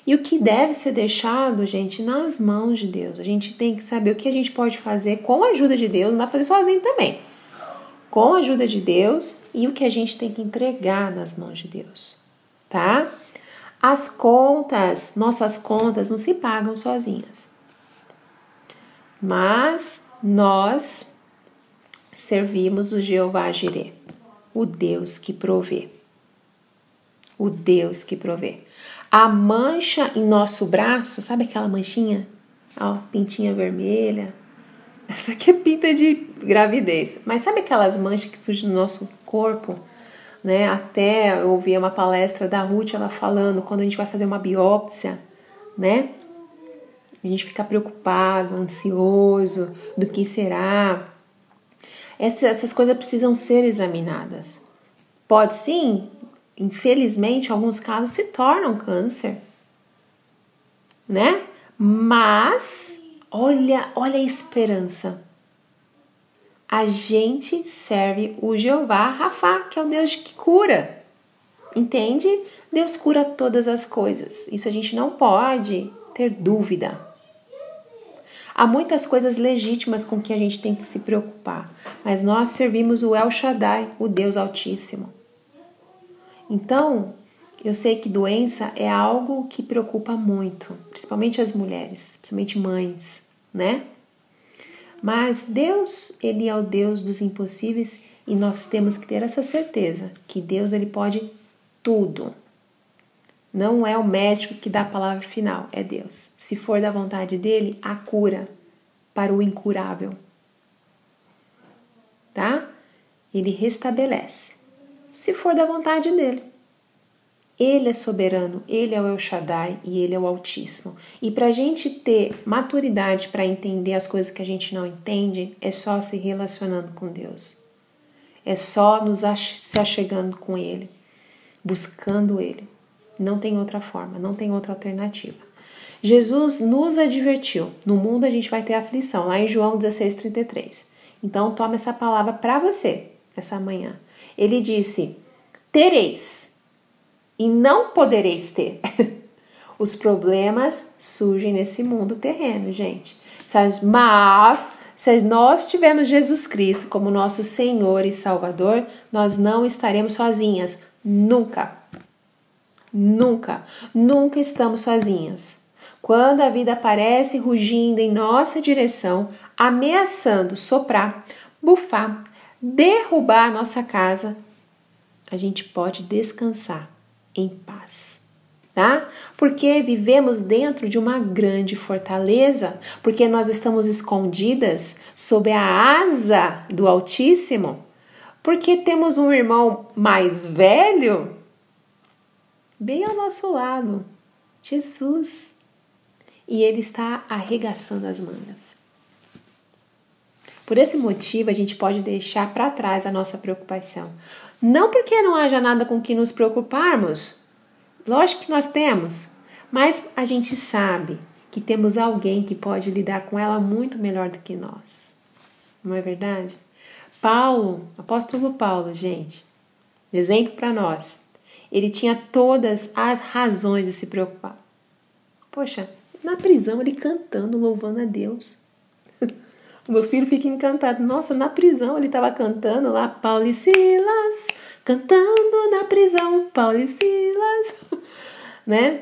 E o que deve ser deixado, gente, nas mãos de Deus. A gente tem que saber o que a gente pode fazer com a ajuda de Deus, não dá para fazer sozinho também. Com a ajuda de Deus e o que a gente tem que entregar nas mãos de Deus, tá? As contas, nossas contas não se pagam sozinhas. Mas nós servimos o Jeová Jireh, o Deus que provê. O Deus que provê. A mancha em nosso braço, sabe aquela manchinha? Ó, pintinha vermelha. Essa aqui é pinta de gravidez. Mas sabe aquelas manchas que surgem no nosso corpo? Né? Até eu ouvi uma palestra da Ruth, ela falando, quando a gente vai fazer uma biópsia, né? A gente fica preocupado, ansioso, do que será. Essas, essas coisas precisam ser examinadas. Pode sim, infelizmente, alguns casos se tornam câncer, né? Mas olha, olha a esperança a gente serve o Jeová Rafa, que é o Deus que cura. Entende? Deus cura todas as coisas. Isso a gente não pode ter dúvida. Há muitas coisas legítimas com que a gente tem que se preocupar, mas nós servimos o El Shaddai, o Deus Altíssimo. Então, eu sei que doença é algo que preocupa muito, principalmente as mulheres, principalmente mães, né? Mas Deus, ele é o Deus dos impossíveis e nós temos que ter essa certeza que Deus ele pode tudo. Não é o médico que dá a palavra final, é Deus. Se for da vontade dele, a cura para o incurável. Tá? Ele restabelece. Se for da vontade dele. Ele é soberano, ele é o El Shaddai e ele é o Altíssimo. E para a gente ter maturidade para entender as coisas que a gente não entende, é só se relacionando com Deus. É só nos se achegando com Ele, buscando Ele. Não tem outra forma, não tem outra alternativa. Jesus nos advertiu: no mundo a gente vai ter aflição, lá em João 16,33. Então, toma essa palavra para você essa manhã. Ele disse: Tereis e não podereis ter. [LAUGHS] Os problemas surgem nesse mundo terreno, gente. Mas se nós tivermos Jesus Cristo como nosso Senhor e Salvador, nós não estaremos sozinhas. Nunca. Nunca. Nunca estamos sozinhos. Quando a vida aparece rugindo em nossa direção, ameaçando soprar, bufar, derrubar nossa casa, a gente pode descansar em paz. Tá? Porque vivemos dentro de uma grande fortaleza, porque nós estamos escondidas sob a asa do Altíssimo, porque temos um irmão mais velho bem ao nosso lado, Jesus, e ele está arregaçando as mangas. Por esse motivo, a gente pode deixar para trás a nossa preocupação. Não porque não haja nada com que nos preocuparmos, lógico que nós temos, mas a gente sabe que temos alguém que pode lidar com ela muito melhor do que nós. Não é verdade? Paulo, apóstolo Paulo, gente, exemplo para nós. Ele tinha todas as razões de se preocupar. Poxa, na prisão ele cantando, louvando a Deus. Meu filho fica encantado. Nossa, na prisão ele estava cantando lá, Paulo Silas, cantando na prisão, Paulo Silas, [LAUGHS] né?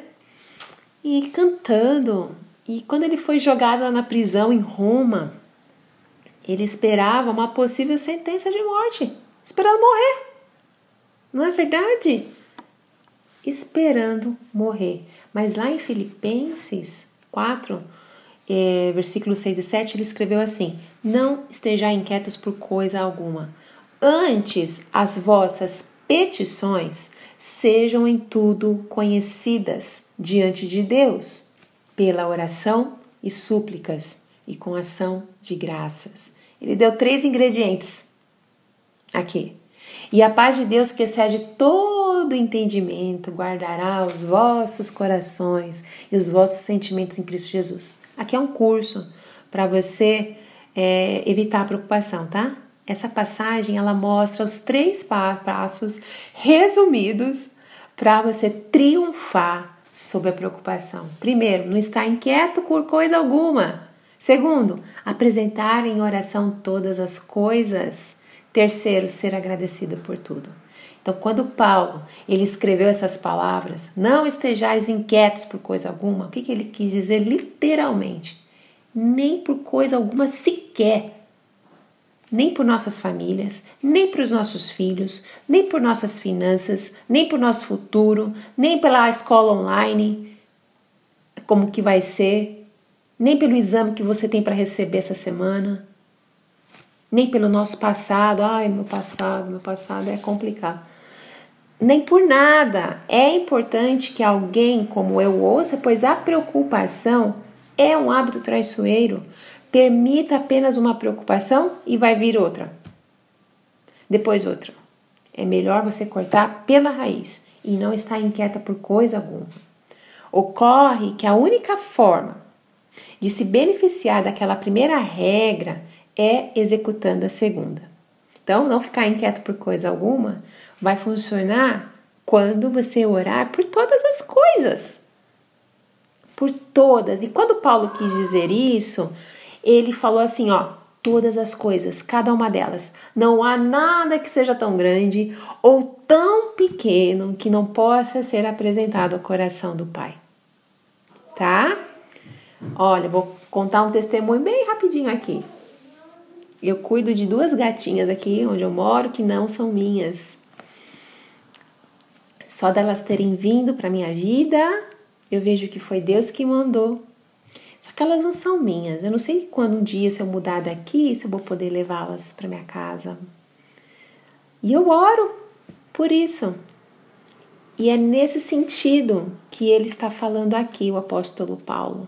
E cantando. E quando ele foi jogado lá na prisão em Roma, ele esperava uma possível sentença de morte, esperando morrer. Não é verdade? Esperando morrer. Mas lá em Filipenses 4, é, versículos 6 e 7, ele escreveu assim: Não estejais inquietos por coisa alguma. Antes, as vossas petições sejam em tudo conhecidas diante de Deus, pela oração e súplicas e com ação de graças. Ele deu três ingredientes aqui. E a paz de Deus que excede todo entendimento guardará os vossos corações e os vossos sentimentos em Cristo Jesus. Aqui é um curso para você é, evitar a preocupação, tá? Essa passagem ela mostra os três passos resumidos para você triunfar sobre a preocupação. Primeiro, não estar inquieto por coisa alguma. Segundo, apresentar em oração todas as coisas. Terceiro, ser agradecido por tudo. Então, quando Paulo ele escreveu essas palavras, não estejais inquietos por coisa alguma, o que, que ele quis dizer literalmente? Nem por coisa alguma sequer nem por nossas famílias, nem para os nossos filhos, nem por nossas finanças, nem por nosso futuro, nem pela escola online, como que vai ser, nem pelo exame que você tem para receber essa semana, nem pelo nosso passado. Ai, meu passado, meu passado é complicado. Nem por nada. É importante que alguém como eu ouça, pois a preocupação é um hábito traiçoeiro. Permita apenas uma preocupação e vai vir outra. Depois outra. É melhor você cortar pela raiz e não estar inquieta por coisa alguma. Ocorre que a única forma de se beneficiar daquela primeira regra é executando a segunda. Então, não ficar inquieto por coisa alguma vai funcionar quando você orar por todas as coisas. Por todas. E quando Paulo quis dizer isso, ele falou assim, ó, todas as coisas, cada uma delas. Não há nada que seja tão grande ou tão pequeno que não possa ser apresentado ao coração do Pai. Tá? Olha, vou contar um testemunho bem rapidinho aqui. Eu cuido de duas gatinhas aqui onde eu moro que não são minhas. Só delas terem vindo para minha vida, eu vejo que foi Deus que mandou que elas não são minhas. Eu não sei quando um dia, se eu mudar daqui, se eu vou poder levá-las para minha casa. E eu oro por isso. E é nesse sentido que ele está falando aqui, o apóstolo Paulo.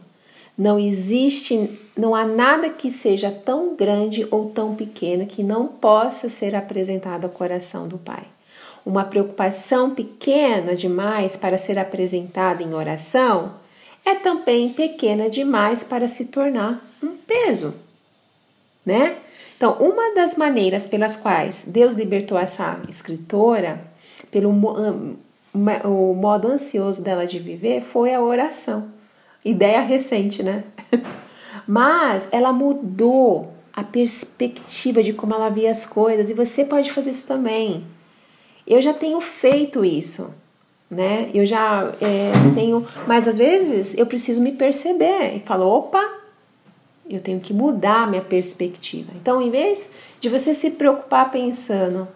Não existe, não há nada que seja tão grande ou tão pequeno que não possa ser apresentado ao coração do Pai. Uma preocupação pequena demais para ser apresentada em oração é também pequena demais para se tornar um peso, né? Então, uma das maneiras pelas quais Deus libertou essa escritora, pelo o modo ansioso dela de viver, foi a oração. Ideia recente, né? [LAUGHS] Mas ela mudou a perspectiva de como ela via as coisas e você pode fazer isso também. Eu já tenho feito isso né? Eu já é, tenho, mas às vezes eu preciso me perceber e falo, opa, eu tenho que mudar minha perspectiva. Então, em vez de você se preocupar pensando,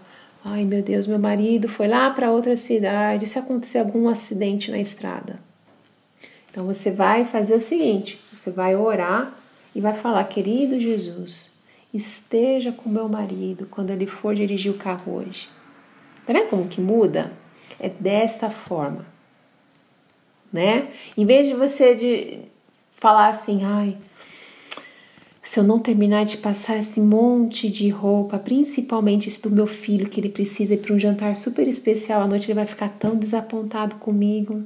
ai meu Deus, meu marido foi lá para outra cidade, se acontecer algum acidente na estrada. Então você vai fazer o seguinte, você vai orar e vai falar, querido Jesus, esteja com meu marido quando ele for dirigir o carro hoje. Tá vendo como que muda? É desta forma, né? Em vez de você de falar assim, ai, se eu não terminar de passar esse monte de roupa, principalmente esse do meu filho, que ele precisa ir para um jantar super especial à noite, ele vai ficar tão desapontado comigo.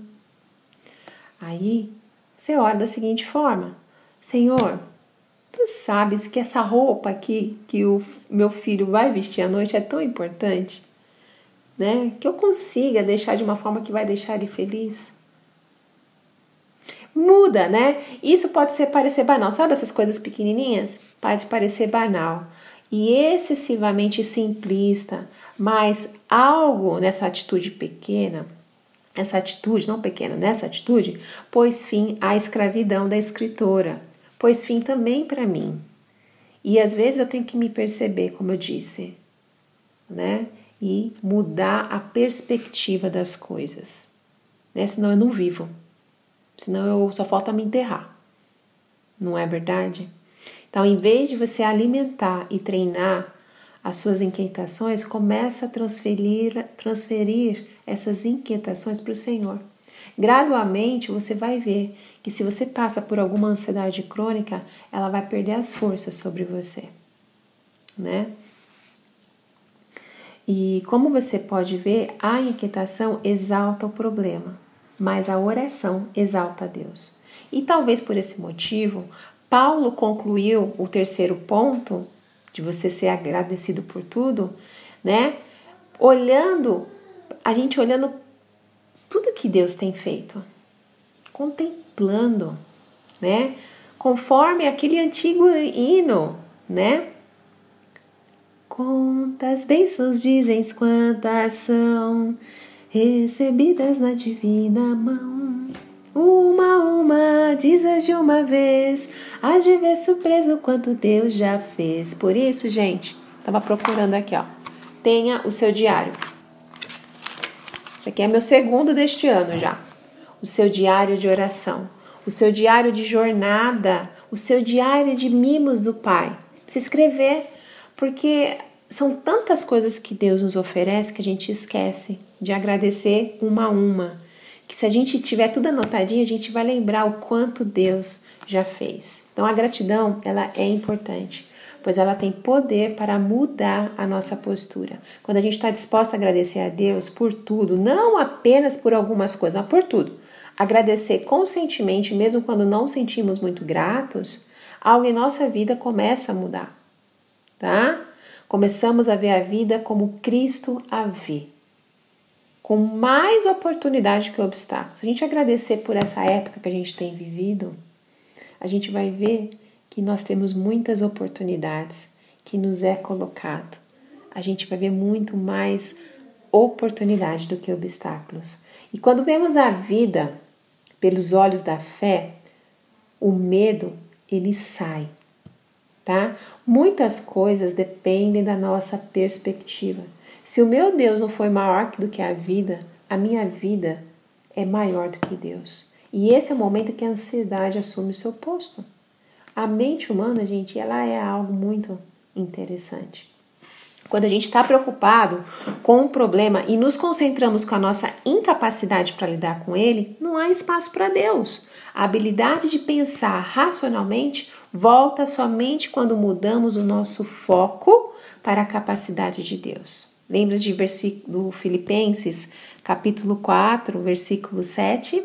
Aí você ora da seguinte forma: Senhor, tu sabes que essa roupa aqui que o meu filho vai vestir à noite é tão importante né? Que eu consiga deixar de uma forma que vai deixar ele feliz. Muda, né? Isso pode ser parecer banal, sabe essas coisas pequenininhas? Pode parecer banal e excessivamente simplista, mas algo nessa atitude pequena, essa atitude, não pequena, nessa atitude, pôs fim à escravidão da escritora, pôs fim também para mim. E às vezes eu tenho que me perceber, como eu disse, né? E mudar a perspectiva das coisas. Né? Senão eu não vivo. Senão eu só falta me enterrar. não é verdade? Então, em vez de você alimentar e treinar as suas inquietações, começa a transferir, transferir essas inquietações para o Senhor. Gradualmente você vai ver que se você passa por alguma ansiedade crônica, ela vai perder as forças sobre você, né? E como você pode ver, a inquietação exalta o problema, mas a oração exalta a Deus. E talvez por esse motivo, Paulo concluiu o terceiro ponto de você ser agradecido por tudo, né? Olhando, a gente olhando tudo que Deus tem feito, contemplando, né? Conforme aquele antigo hino, né? Quantas bênçãos dizem quantas são recebidas na divina mão. Uma, uma, dizes de uma vez, há de ver surpreso quanto Deus já fez. Por isso, gente, tava procurando aqui, ó. Tenha o seu diário. Esse aqui é meu segundo deste ano já. O seu diário de oração, o seu diário de jornada, o seu diário de mimos do Pai. Se escrever, porque são tantas coisas que Deus nos oferece que a gente esquece de agradecer uma a uma. Que se a gente tiver tudo anotadinho, a gente vai lembrar o quanto Deus já fez. Então a gratidão, ela é importante pois ela tem poder para mudar a nossa postura. Quando a gente está disposta a agradecer a Deus por tudo, não apenas por algumas coisas, mas por tudo, agradecer conscientemente, mesmo quando não sentimos muito gratos, algo em nossa vida começa a mudar, tá? Começamos a ver a vida como Cristo a vê, com mais oportunidade que obstáculos. Se a gente agradecer por essa época que a gente tem vivido, a gente vai ver que nós temos muitas oportunidades que nos é colocado. A gente vai ver muito mais oportunidade do que obstáculos. E quando vemos a vida pelos olhos da fé, o medo ele sai, tá? Muitas coisas dependem da nossa perspectiva. Se o meu Deus não foi maior do que a vida, a minha vida é maior do que Deus. E esse é o momento que a ansiedade assume o seu posto. A mente humana, gente, ela é algo muito interessante. Quando a gente está preocupado com um problema e nos concentramos com a nossa incapacidade para lidar com ele, não há espaço para Deus. A habilidade de pensar racionalmente volta somente quando mudamos o nosso foco para a capacidade de Deus. Lembra de versículo Filipenses, capítulo 4, versículo 7?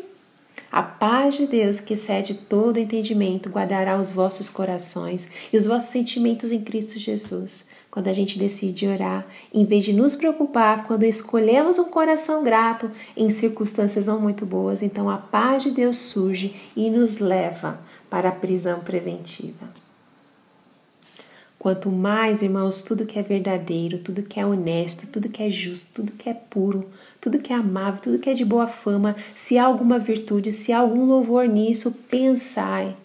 A paz de Deus, que excede todo entendimento, guardará os vossos corações e os vossos sentimentos em Cristo Jesus. Quando a gente decide orar, em vez de nos preocupar quando escolhemos um coração grato em circunstâncias não muito boas, então a paz de Deus surge e nos leva para a prisão preventiva. Quanto mais, irmãos, tudo que é verdadeiro, tudo que é honesto, tudo que é justo, tudo que é puro, tudo que é amável, tudo que é de boa fama, se há alguma virtude, se há algum louvor nisso, pensai.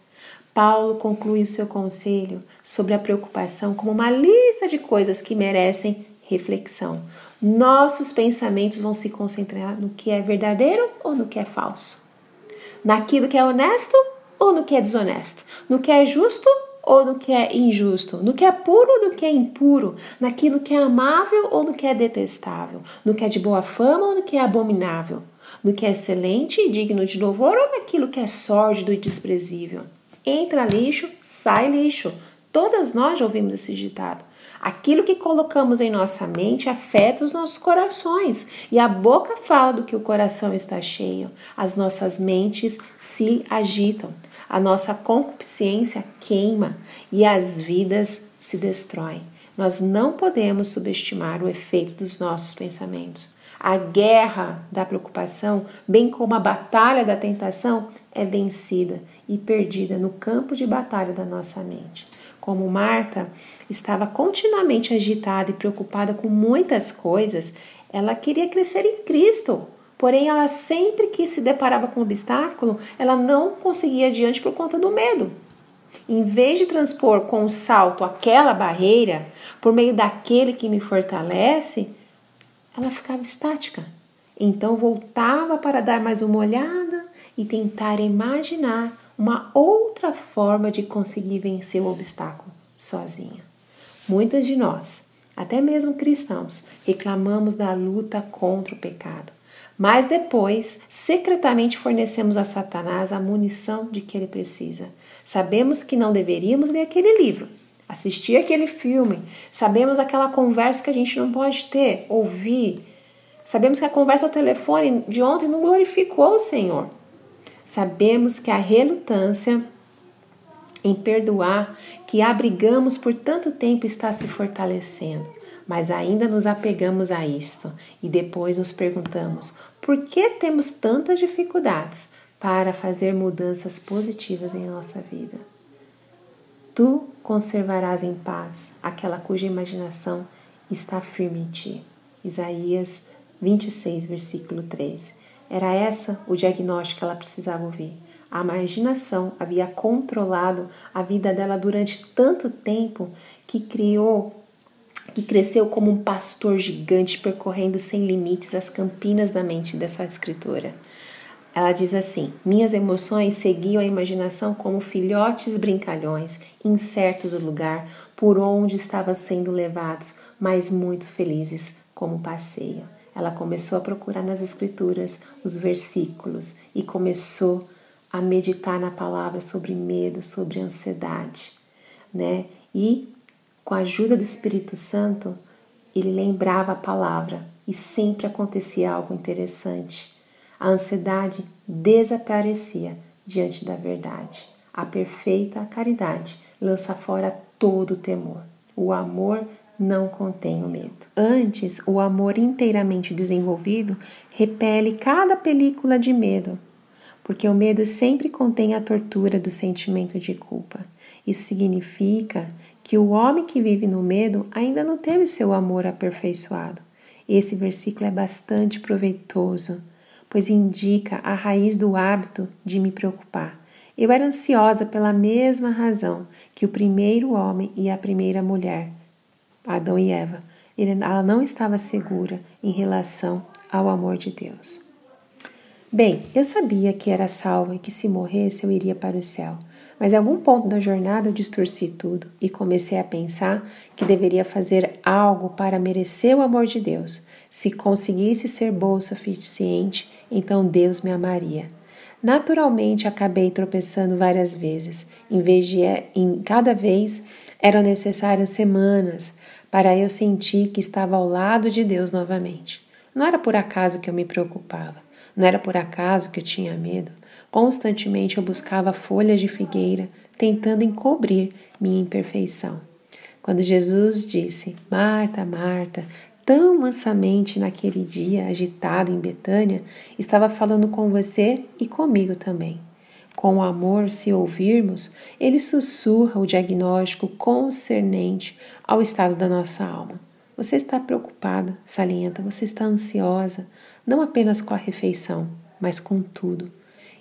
Paulo conclui o seu conselho sobre a preocupação como uma lista de coisas que merecem reflexão. Nossos pensamentos vão se concentrar no que é verdadeiro ou no que é falso, naquilo que é honesto ou no que é desonesto, no que é justo ou no que é injusto, no que é puro ou no que é impuro, naquilo que é amável ou no que é detestável, no que é de boa fama ou no que é abominável, no que é excelente e digno de louvor ou naquilo que é sórdido e desprezível. Entra lixo, sai lixo. Todas nós já ouvimos esse ditado. Aquilo que colocamos em nossa mente afeta os nossos corações, e a boca fala do que o coração está cheio. As nossas mentes se agitam a nossa concupiscência queima e as vidas se destroem. Nós não podemos subestimar o efeito dos nossos pensamentos. A guerra da preocupação, bem como a batalha da tentação, é vencida e perdida no campo de batalha da nossa mente. Como Marta estava continuamente agitada e preocupada com muitas coisas, ela queria crescer em Cristo, Porém, ela sempre que se deparava com um obstáculo, ela não conseguia adiante por conta do medo. Em vez de transpor com o salto aquela barreira, por meio daquele que me fortalece, ela ficava estática. Então voltava para dar mais uma olhada e tentar imaginar uma outra forma de conseguir vencer o obstáculo sozinha. Muitas de nós, até mesmo cristãos, reclamamos da luta contra o pecado, mas depois secretamente fornecemos a Satanás a munição de que ele precisa. Sabemos que não deveríamos ler aquele livro, assistir aquele filme, sabemos aquela conversa que a gente não pode ter, ouvir. Sabemos que a conversa ao telefone de ontem não glorificou o Senhor. Sabemos que a relutância em perdoar que abrigamos por tanto tempo está se fortalecendo, mas ainda nos apegamos a isto e depois nos perguntamos por que temos tantas dificuldades para fazer mudanças positivas em nossa vida. Tu conservarás em paz aquela cuja imaginação está firme em ti. Isaías 26, versículo 13. Era essa o diagnóstico que ela precisava ouvir. A imaginação havia controlado a vida dela durante tanto tempo que criou que cresceu como um pastor gigante percorrendo sem limites as campinas da mente dessa escritora. Ela diz assim: Minhas emoções seguiam a imaginação como filhotes brincalhões, incertos do lugar por onde estavam sendo levados, mas muito felizes como passeio. Ela começou a procurar nas escrituras os versículos e começou a meditar na palavra sobre medo, sobre ansiedade, né? E com a ajuda do Espírito Santo, ele lembrava a palavra e sempre acontecia algo interessante. A ansiedade desaparecia diante da verdade. A perfeita caridade lança fora todo o temor. O amor não contém o medo. Antes, o amor inteiramente desenvolvido repele cada película de medo, porque o medo sempre contém a tortura do sentimento de culpa. Isso significa que o homem que vive no medo ainda não teve seu amor aperfeiçoado. Esse versículo é bastante proveitoso, pois indica a raiz do hábito de me preocupar. Eu era ansiosa pela mesma razão que o primeiro homem e a primeira mulher, Adão e Eva. Ela não estava segura em relação ao amor de Deus. Bem, eu sabia que era salva e que se morresse eu iria para o céu. Mas em algum ponto da jornada eu distorci tudo e comecei a pensar que deveria fazer algo para merecer o amor de Deus. Se conseguisse ser boa o suficiente, então Deus me amaria. Naturalmente acabei tropeçando várias vezes. Em vez de em cada vez eram necessárias semanas para eu sentir que estava ao lado de Deus novamente. Não era por acaso que eu me preocupava. Não era por acaso que eu tinha medo. Constantemente eu buscava folhas de figueira, tentando encobrir minha imperfeição. Quando Jesus disse: Marta, Marta, tão mansamente naquele dia agitado em Betânia, estava falando com você e comigo também. Com amor, se ouvirmos, ele sussurra o diagnóstico concernente ao estado da nossa alma. Você está preocupada, salienta, você está ansiosa, não apenas com a refeição, mas com tudo.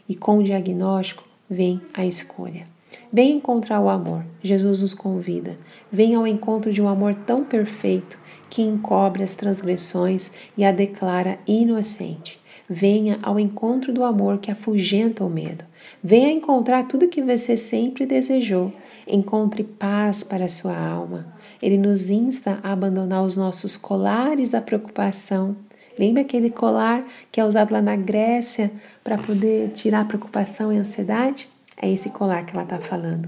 E com o diagnóstico vem a escolha. Vem encontrar o amor. Jesus nos convida. Vem ao encontro de um amor tão perfeito que encobre as transgressões e a declara inocente. Venha ao encontro do amor que afugenta o medo. Venha encontrar tudo que você sempre desejou. Encontre paz para a sua alma. Ele nos insta a abandonar os nossos colares da preocupação Lembra aquele colar que é usado lá na Grécia para poder tirar a preocupação e a ansiedade? É esse colar que ela está falando.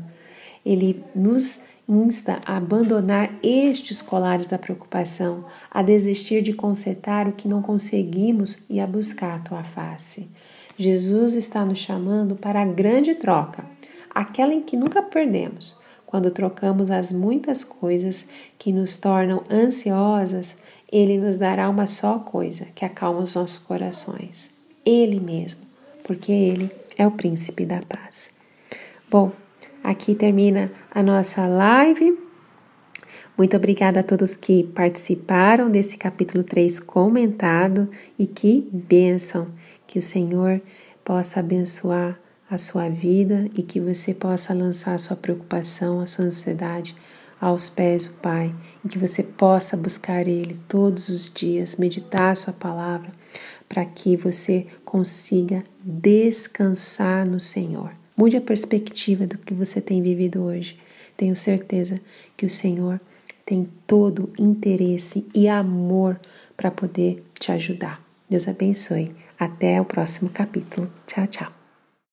Ele nos insta a abandonar estes colares da preocupação, a desistir de consertar o que não conseguimos e a buscar a tua face. Jesus está nos chamando para a grande troca, aquela em que nunca perdemos, quando trocamos as muitas coisas que nos tornam ansiosas ele nos dará uma só coisa que acalma os nossos corações: Ele mesmo, porque Ele é o príncipe da paz. Bom, aqui termina a nossa live. Muito obrigada a todos que participaram desse capítulo 3 comentado e que bênção que o Senhor possa abençoar a sua vida e que você possa lançar a sua preocupação, a sua ansiedade aos pés do Pai e que você possa buscar Ele todos os dias, meditar a Sua palavra, para que você consiga descansar no Senhor. Mude a perspectiva do que você tem vivido hoje. Tenho certeza que o Senhor tem todo interesse e amor para poder te ajudar. Deus abençoe. Até o próximo capítulo. Tchau, tchau.